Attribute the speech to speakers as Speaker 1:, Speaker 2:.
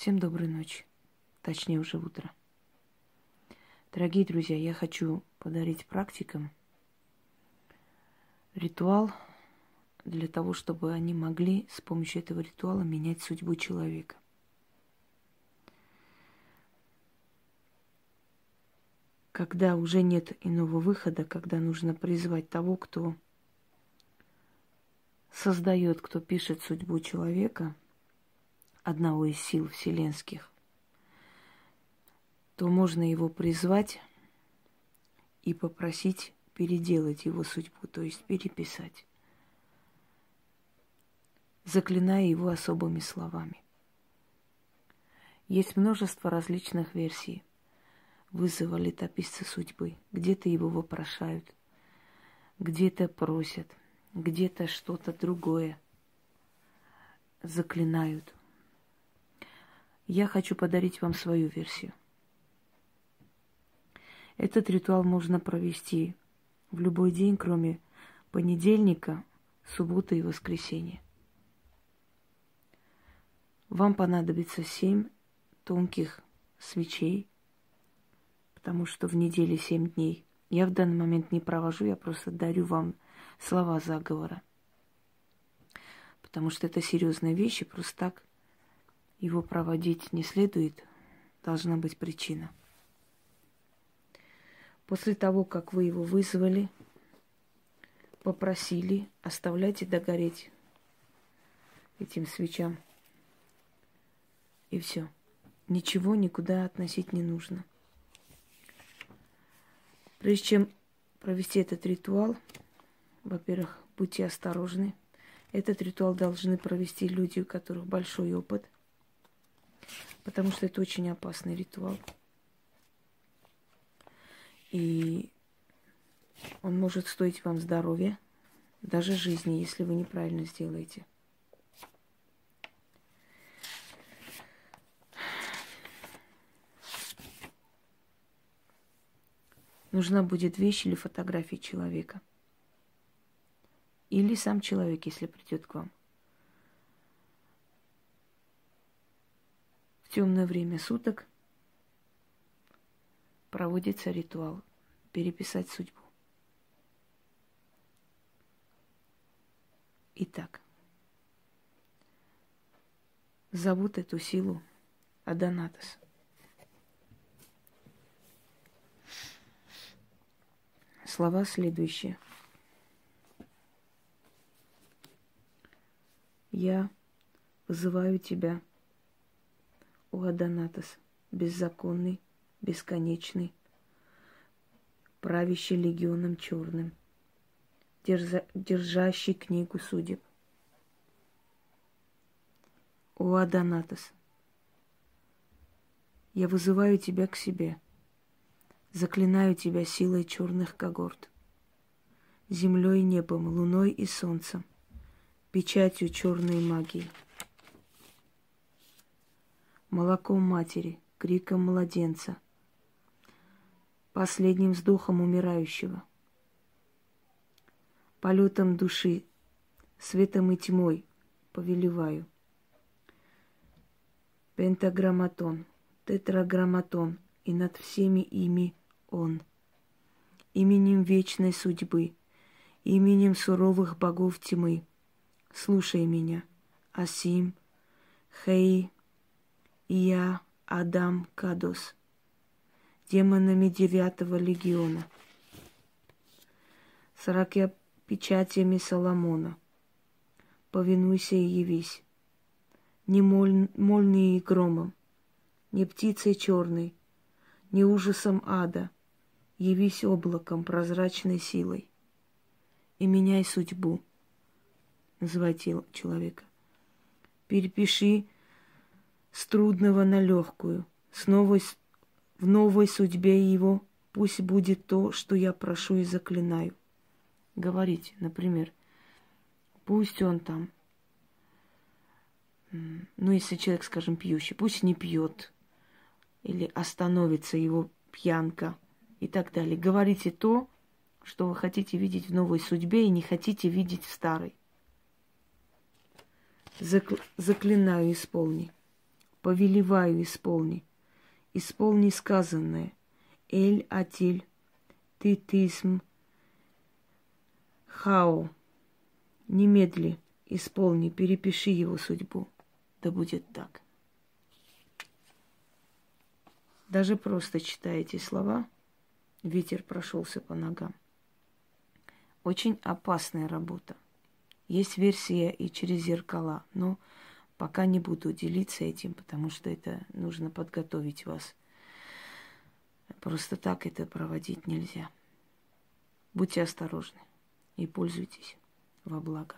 Speaker 1: Всем доброй ночи, точнее уже утро. Дорогие друзья, я хочу подарить практикам ритуал для того, чтобы они могли с помощью этого ритуала менять судьбу человека. Когда уже нет иного выхода, когда нужно призвать того, кто создает, кто пишет судьбу человека, одного из сил вселенских, то можно его призвать и попросить переделать его судьбу, то есть переписать, заклиная его особыми словами. Есть множество различных версий вызова летописца судьбы. Где-то его вопрошают, где-то просят, где-то что-то другое заклинают. Я хочу подарить вам свою версию. Этот ритуал можно провести в любой день, кроме понедельника, субботы и воскресенья. Вам понадобится семь тонких свечей, потому что в неделе семь дней. Я в данный момент не провожу, я просто дарю вам слова заговора. Потому что это серьезные вещи, просто так его проводить не следует, должна быть причина. После того, как вы его вызвали, попросили, оставляйте догореть этим свечам. И все. Ничего никуда относить не нужно. Прежде чем провести этот ритуал, во-первых, будьте осторожны. Этот ритуал должны провести люди, у которых большой опыт – потому что это очень опасный ритуал. И он может стоить вам здоровья, даже жизни, если вы неправильно сделаете. Нужна будет вещь или фотография человека. Или сам человек, если придет к вам. В темное время суток проводится ритуал переписать судьбу. Итак, зовут эту силу Адонатос. Слова следующие. Я вызываю тебя о Адонатос, беззаконный, бесконечный, правящий легионом черным, держа, держащий книгу судеб. О Адонатос, я вызываю тебя к себе, заклинаю тебя силой черных когорт, землей, небом, луной и солнцем, печатью черной магии – молоком матери, криком младенца, последним вздохом умирающего, полетом души, светом и тьмой повелеваю. Пентаграмматон, тетраграмматон, и над всеми ими он. Именем вечной судьбы, именем суровых богов тьмы, слушай меня, Асим, Хей, я Адам Кадос, демонами девятого легиона, сорока печатями Соломона. Повинуйся и явись, не моль, молнией и громом, не птицей черной, не ужасом ада, явись облаком прозрачной силой и меняй судьбу, называйте человека. Перепиши с трудного на легкую, с новой, в новой судьбе его пусть будет то, что я прошу и заклинаю. Говорите, например, пусть он там, ну, если человек, скажем, пьющий, пусть не пьет, или остановится его пьянка и так далее. Говорите то, что вы хотите видеть в новой судьбе и не хотите видеть в старой. Заклинаю, исполни. Повелеваю, исполни. Исполни сказанное. Эль атиль титизм хао. Немедли исполни, перепиши его судьбу. Да будет так. Даже просто читая эти слова, ветер прошелся по ногам. Очень опасная работа. Есть версия и через зеркала, но пока не буду делиться этим, потому что это нужно подготовить вас. Просто так это проводить нельзя. Будьте осторожны и пользуйтесь во благо.